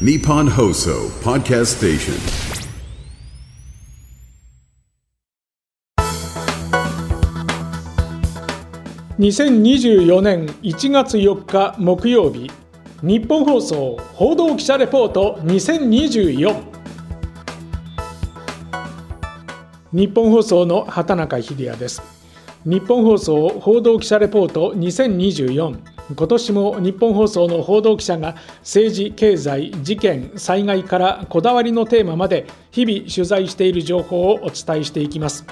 Nippon Hoso Podcast Station. 2024年1月4日木曜日日本放送報道記者レポート2024日本放送の畑中秀也です。日本放送報道記者レポート2024今年も日本放送の報道記者が政治経済事件災害からこだわりのテーマまで日々取材している情報をお伝えしていきます。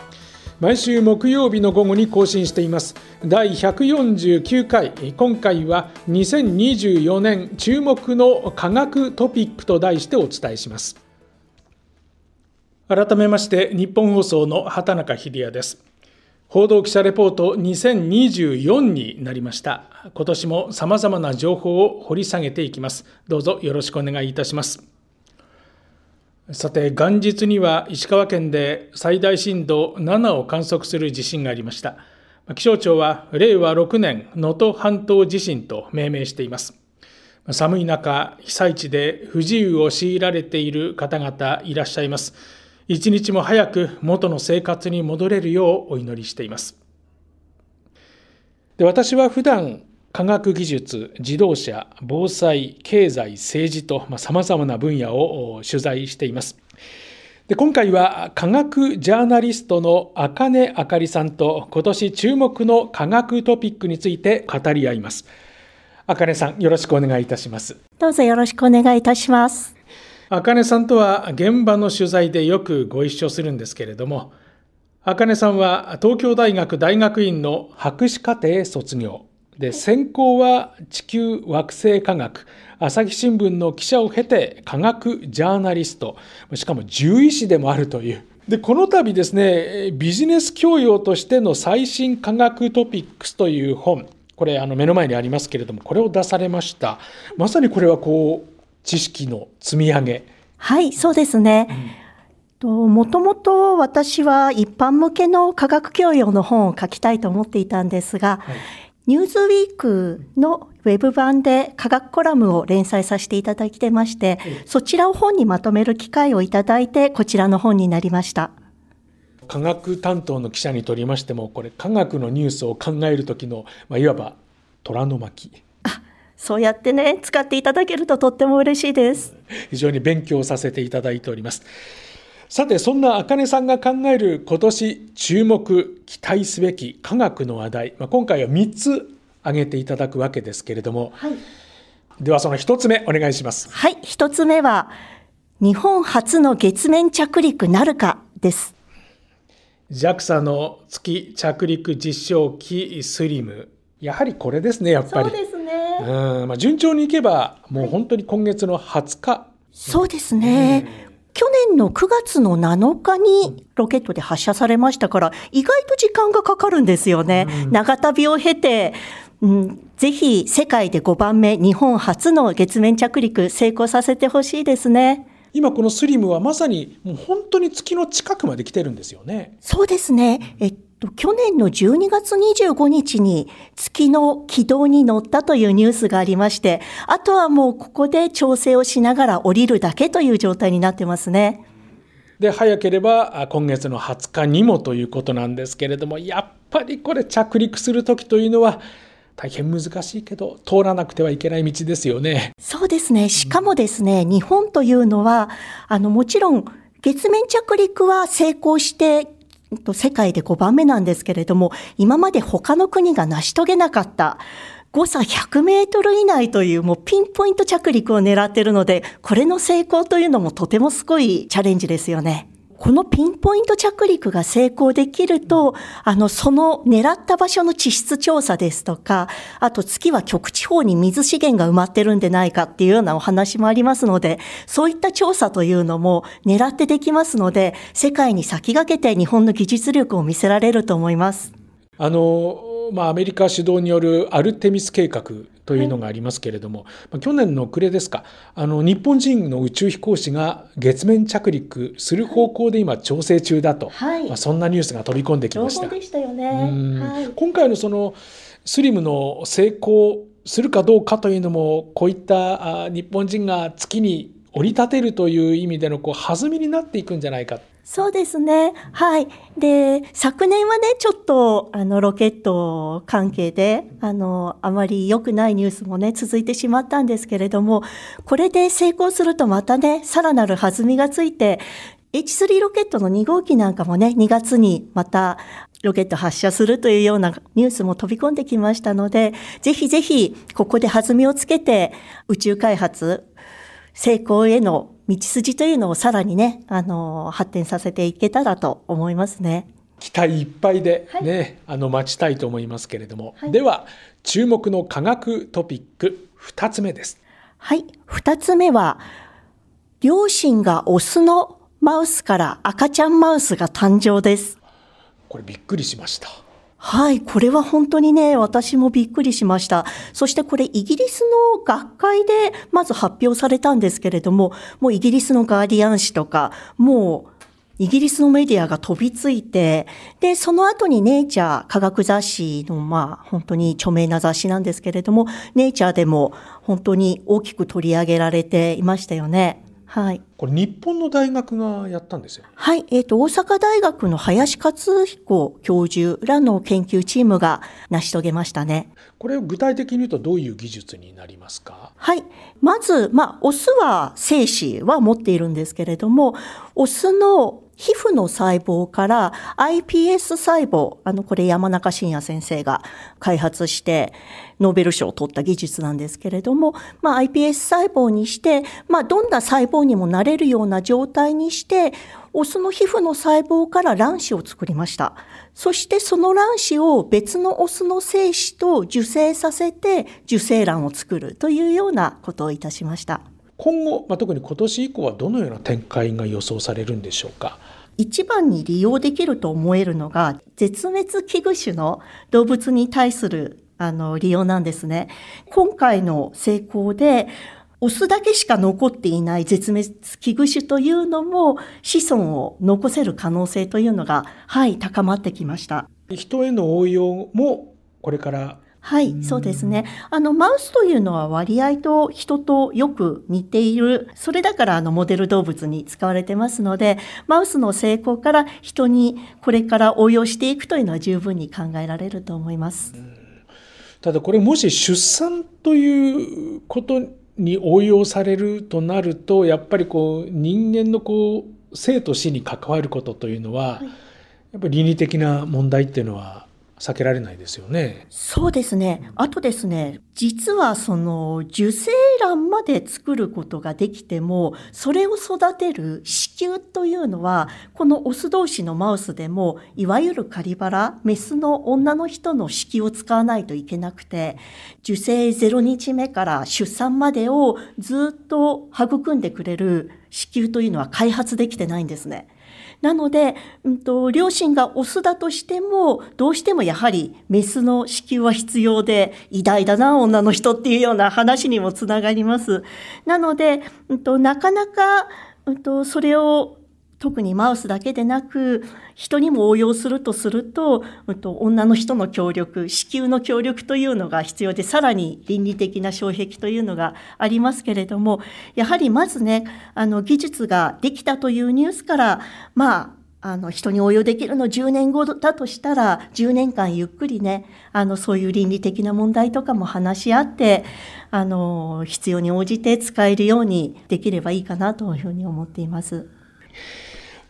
毎週木曜日の午後に更新しています。第149回。今回は2024年注目の科学トピックと題してお伝えします。改めまして日本放送の畑中秀也です。報道記者レポート2024になりました。今年も様々な情報を掘り下げていきます。どうぞよろしくお願いいたします。さて元日には石川県で最大震度7を観測する地震がありました。気象庁は令和6年能登半島地震と命名しています。寒い中被災地で不自由を強いられている方々いらっしゃいます。一日も早く元の生活に戻れるようお祈りしていますで私は普段科学技術、自動車、防災、経済、政治とさまざ、まな分野を取材しています。で今回は科学ジャーナリストの茜あかりさんと今年注目の科学トピックについて語り合います。茜さん、よろしくお願いいたします。どうぞよろしくお願いいたします。茜さんとは現場の取材でよくご一緒するんですけれども、茜さんは東京大学大学院の博士課程卒業。で専攻は地球惑星科学朝日新聞の記者を経て科学ジャーナリストしかも獣医師でもあるというでこの度ですねビジネス教養としての最新科学トピックスという本これあの目の前にありますけれどもこれを出されましたまさにこれはこう知識の積み上げ。はいそうですね、もともと私は一般向けの科学教養の本を書きたいと思っていたんですが、はい。ニューズウィークのウェブ版で科学コラムを連載させていただいてまして、そちらを本にまとめる機会をいただいて、こちらの本になりました。科学担当の記者にとりましても、これ科学のニュースを考える時の、まあ、いわば虎の巻。あ、そうやってね、使っていただけるととっても嬉しいです。非常に勉強させていただいております。さてそんな茜さんが考える今年注目期待すべき科学の話題、まあ、今回は3つ挙げていただくわけですけれども、はい、ではその1つ目お願いします。はい。1つ目は日本初の月面着陸なるかです。JAXA の月着陸実証機スリム。やはりこれですねやっぱり。そうです。ねうん、まあ、順調にいけばもう本当に今月の20日、そうですね、去年の9月の7日にロケットで発射されましたから、意外と時間がかかるんですよね。うん、長旅を経て、うん、ぜひ世界で5番目、日本初の月面着陸成功させてほしいですね。今このスリムはまさにもう本当に月の近くまで来てるんですよね。そうですね。えっ去年の12月25日に月の軌道に乗ったというニュースがありまして、あとはもうここで調整をしながら降りるだけという状態になってますね。で、早ければ今月の20日にもということなんですけれども、やっぱりこれ着陸する時というのは、大変難しいけど通らなくてはいけない道ですよね。そうですね。しかもですね、日本というのは、あの、もちろん月面着陸は成功して世界で5番目なんですけれども、今まで他の国が成し遂げなかった誤差100メートル以内というもうピンポイント着陸を狙っているので、これの成功というのもとてもすごいチャレンジですよね。このピンポイント着陸が成功できると、あの、その狙った場所の地質調査ですとか、あと月は極地方に水資源が埋まってるんでないかっていうようなお話もありますので、そういった調査というのも狙ってできますので、世界に先駆けて日本の技術力を見せられると思います。あの、まあ、アメリカ主導によるアルテミス計画というのがありますけれども、はい、去年の暮れですかあの日本人の宇宙飛行士が月面着陸する方向で今調整中だと、はい、まあ、そんなニュースが飛び込んできました。でしたよね、はい、今回のそのスリムの成功するかどうかというのもこういった日本人が月に降り立てるという意味でのこう弾みになっていくんじゃないか。そうですね。はい。で、昨年はね、ちょっと、あの、ロケット関係で、あの、あまり良くないニュースもね、続いてしまったんですけれども、これで成功するとまたね、さらなる弾みがついて、H3 ロケットの2号機なんかもね、2月にまたロケット発射するというようなニュースも飛び込んできましたので、ぜひぜひここで弾みをつけて宇宙開発、成功への道筋というのをさらにね、あの、発展させていけたらと思いますね。期待いっぱいでね、はい、あの待ちたいと思いますけれども、はい、では注目の科学トピック2つ目です。はい、2つ目は両親がオスのマウスから赤ちゃんマウスが誕生です。これびっくりしました。はい、これは本当にね、私もびっくりしました。そしてこれイギリスの学会でまず発表されたんですけれども、もうイギリスのガーディアン紙とか、もうイギリスのメディアが飛びついて、で、その後にネイチャー科学雑誌の、まあ、本当に著名な雑誌なんですけれども、ネイチャーでも本当に大きく取り上げられていましたよね。はい。これ日本の大学がやったんですよ。はい。えっ、ー、と、大阪大学の林克彦教授らの研究チームが成し遂げましたね。これを具体的に言うとどういう技術になりますか？はい。まず、まあ、オスは精子は持っているんですけれども、オスの皮膚の細胞から iPS 細胞、あの、これ山中伸也先生が開発して、ノーベル賞を取った技術なんですけれども、まあ、iPS 細胞にして、まあ、どんな細胞にもなれるような状態にして、オスの皮膚の細胞から卵子を作りました。そしてその卵子を別のオスの精子と受精させて受精卵を作るというようなことをいたしました。今後、まあ、特に今年以降はどのような展開が予想されるんでしょうか？一番に利用できると思えるのが絶滅危惧種の動物に対するあの利用なんですね。今回の成功でオスだけしか残っていない絶滅危惧種というのも子孫を残せる可能性というのが、はい、高まってきました。人への応用もこれからはい、そうですね。あの、マウスというのは割合と人とよく似ている。それだから、あの、モデル動物に使われてますので、マウスの成功から人にこれから応用していくというのは十分に考えられると思います。ただ、これもし出産ということに応用されるとなると、やっぱりこう、人間のこう、生と死に関わることというのは、はい、やっぱり倫理的な問題っていうのは避けられないですよね。そうですね。あとですね、実はその受精卵まで作ることができても、それを育てる子宮というのは、このオス同士のマウスでも、いわゆるカリバラ、メスの女の人の子宮を使わないといけなくて、受精0日目から出産までをずっと育んでくれる子宮というのは開発できてないんですね。なので、うんと、両親がオスだとしても、どうしてもやはりメスの子宮は必要で、偉大だな、女の人っていうような話にもつながります。なので、うんと、なかなか、うんと、それを特にマウスだけでなく人にも応用するとすると、うん、と女の人の協力子宮の協力というのが必要でさらに倫理的な障壁というのがありますけれどもやはりまずねあの技術ができたというニュースからまああの人に応用できるの10年後だとしたら10年間ゆっくりねあのそういう倫理的な問題とかも話し合ってあの必要に応じて使えるようにできればいいかなというふうに思っています。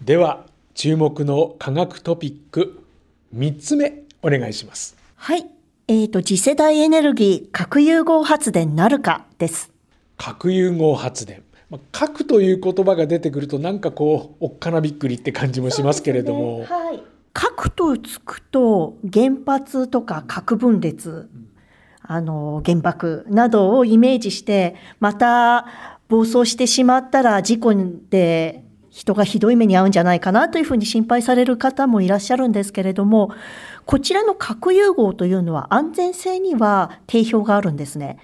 では注目の科学トピック3つ目お願いします。はい。えっ、ー、と、次世代エネルギー核融合発電なるかです。核融合発電。核という言葉が出てくるとなんかこうおっかなびっくりって感じもしますけれども、ね、はい、核とつくと原発とか核分裂あの原爆などをイメージしてまた暴走してしまったら事故で人がひどい目に遭うんじゃないかなというふうに心配される方もいらっしゃるんですけれども、こちらの核融合というのは安全性には定評があるんですね。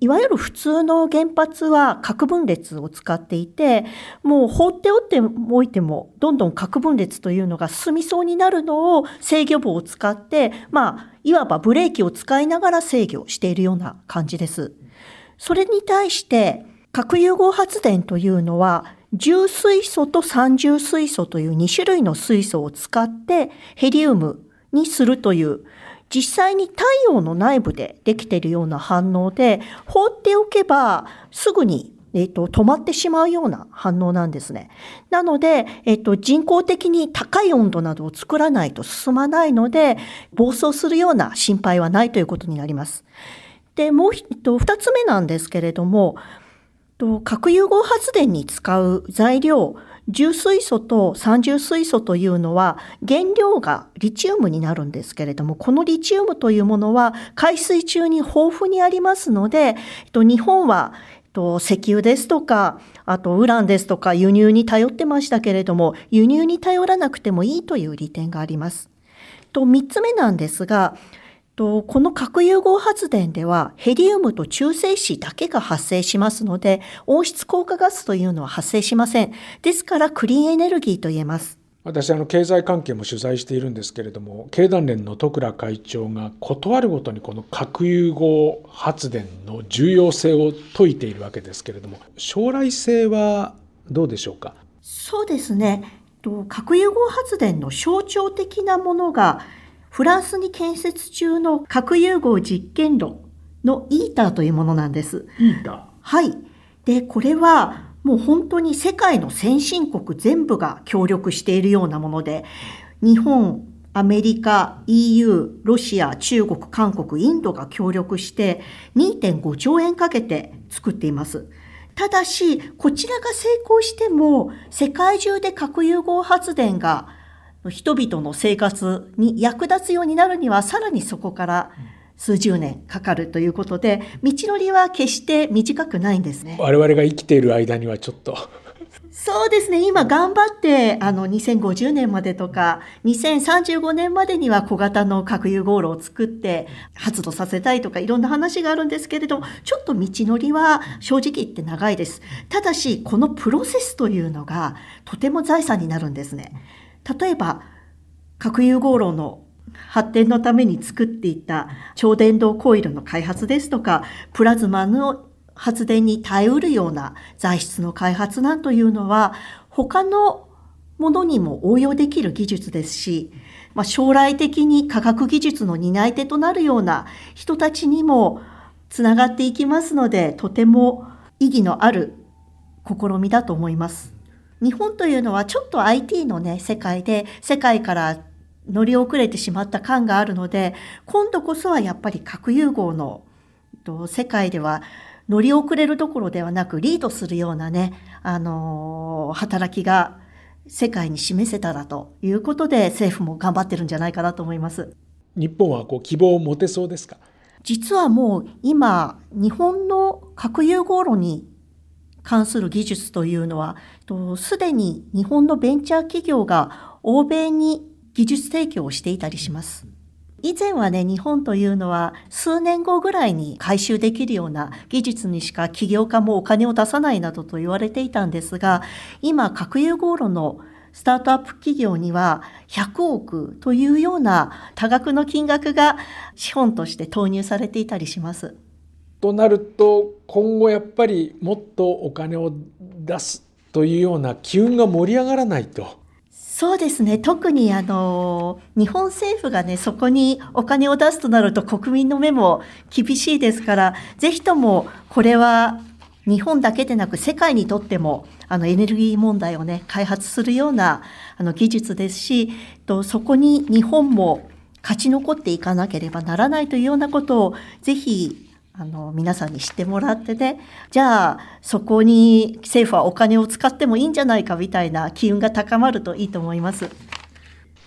いわゆる普通の原発は核分裂を使っていて、もう放っておっておいても、どんどん核分裂というのが進みそうになるのを制御棒を使って、まあ、いわばブレーキを使いながら制御しているような感じです。それに対して、核融合発電というのは、重水素と三重水素という2種類の水素を使ってヘリウムにするという実際に太陽の内部でできているような反応で放っておけばすぐにえっ、と、止まってしまうような反応なんですね。なので、えっ、と、人工的に高い温度などを作らないと進まないので、暴走するような心配はないということになります。で、もう、えっと、二つ目なんですけれども、核融合発電に使う材料、重水素と三重水素というのは原料がリチウムになるんですけれども、このリチウムというものは海水中に豊富にありますので、日本は石油ですとか、あとウランですとか輸入に頼ってましたけれども、輸入に頼らなくてもいいという利点があります。と、三つ目なんですが、とこの核融合発電ではヘリウムと中性子だけが発生しますので温室効果ガスというのは発生しません。ですからクリーンエネルギーと言えます。私あの経済関係も取材しているんですけれども経団連の徳倉会長が断るごとにこの核融合発電の重要性を説いているわけですけれども将来性はどうでしょうか？そうですね核融合発電の象徴的なものがフランスに建設中の核融合実験炉のイーターというものなんです。イーターはい。で、これはもう本当に世界の先進国全部が協力しているようなもので、日本、アメリカ、EU、ロシア、中国、韓国、インドが協力して2.5兆円かけて作っています。ただし、こちらが成功しても、世界中で核融合発電が人々の生活に役立つようになるには、さらにそこから数十年かかるということで、道のりは決して短くないんですね。我々が生きている間にはちょっと。そうですね。今頑張って、あの、2050年までとか、2035年までには小型の核融合炉を作って発動させたいとか、いろんな話があるんですけれども、ちょっと道のりは正直言って長いです。ただし、このプロセスというのがとても財産になるんですね。例えば核融合炉の発展のために作っていた超電導コイルの開発ですとかプラズマの発電に耐えうるような材質の開発なんというのは他のものにも応用できる技術ですし、まあ、将来的に科学技術の担い手となるような人たちにもつながっていきますのでとても意義のある試みだと思います。日本というのはちょっと IT のね、世界で世界から乗り遅れてしまった感があるので、今度こそはやっぱり核融合の世界では乗り遅れるどころではなくリードするようなね、あのー、働きが世界に示せたらということで政府も頑張ってるんじゃないかなと思います。日本はこう希望を持てそうですか？実はもう今日本の核融合炉に関する技術というのは、すでに日本のベンチャー企業が欧米に技術提供をしていたりします。以前はね、日本というのは数年後ぐらいに回収できるような技術にしか起業家もお金を出さないなどと言われていたんですが、今、核融合炉のスタートアップ企業には100億というような多額の金額が資本として投入されていたりします。となると今後やっぱりもっとお金を出すというような機運が盛り上がらないと。そうですね特にあの日本政府がねそこにお金を出すとなると国民の目も厳しいですからぜひともこれは日本だけでなく世界にとってもあのエネルギー問題をね開発するようなあの技術ですしとそこに日本も勝ち残っていかなければならないというようなことをぜひあの皆さんに知ってもらってねじゃあそこに政府はお金を使ってもいいんじゃないかみたいな機運が高まるといいと思います。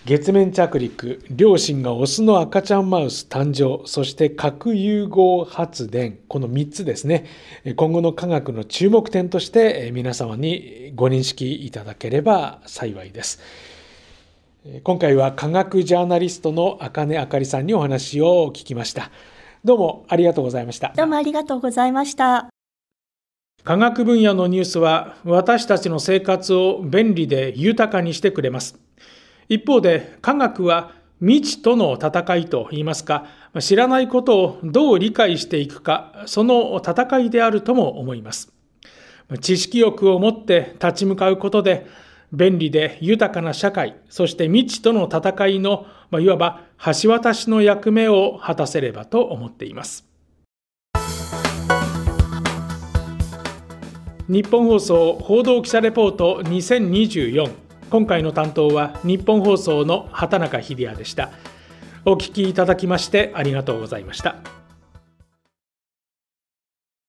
月面着陸両親がオスの赤ちゃんマウス誕生そして核融合発電この3つですね。今後の科学の注目点として皆様にご認識いただければ幸いです。今回は科学ジャーナリストの茜あかりさんにお話を聞きました。どうもありがとうございました。どうもありがとうございました。科学分野のニュースは私たちの生活を便利で豊かにしてくれます。一方で科学は未知との戦いといいますか知らないことをどう理解していくかその戦いであるとも思います。知識欲を持って立ち向かうことで便利で豊かな社会そして未知との戦いのまあいわば橋渡しの役目を果たせればと思っています。日本放送報道記者レポート2024今回の担当は日本放送の畑中秀也でした。お聞きいただきましてありがとうございました。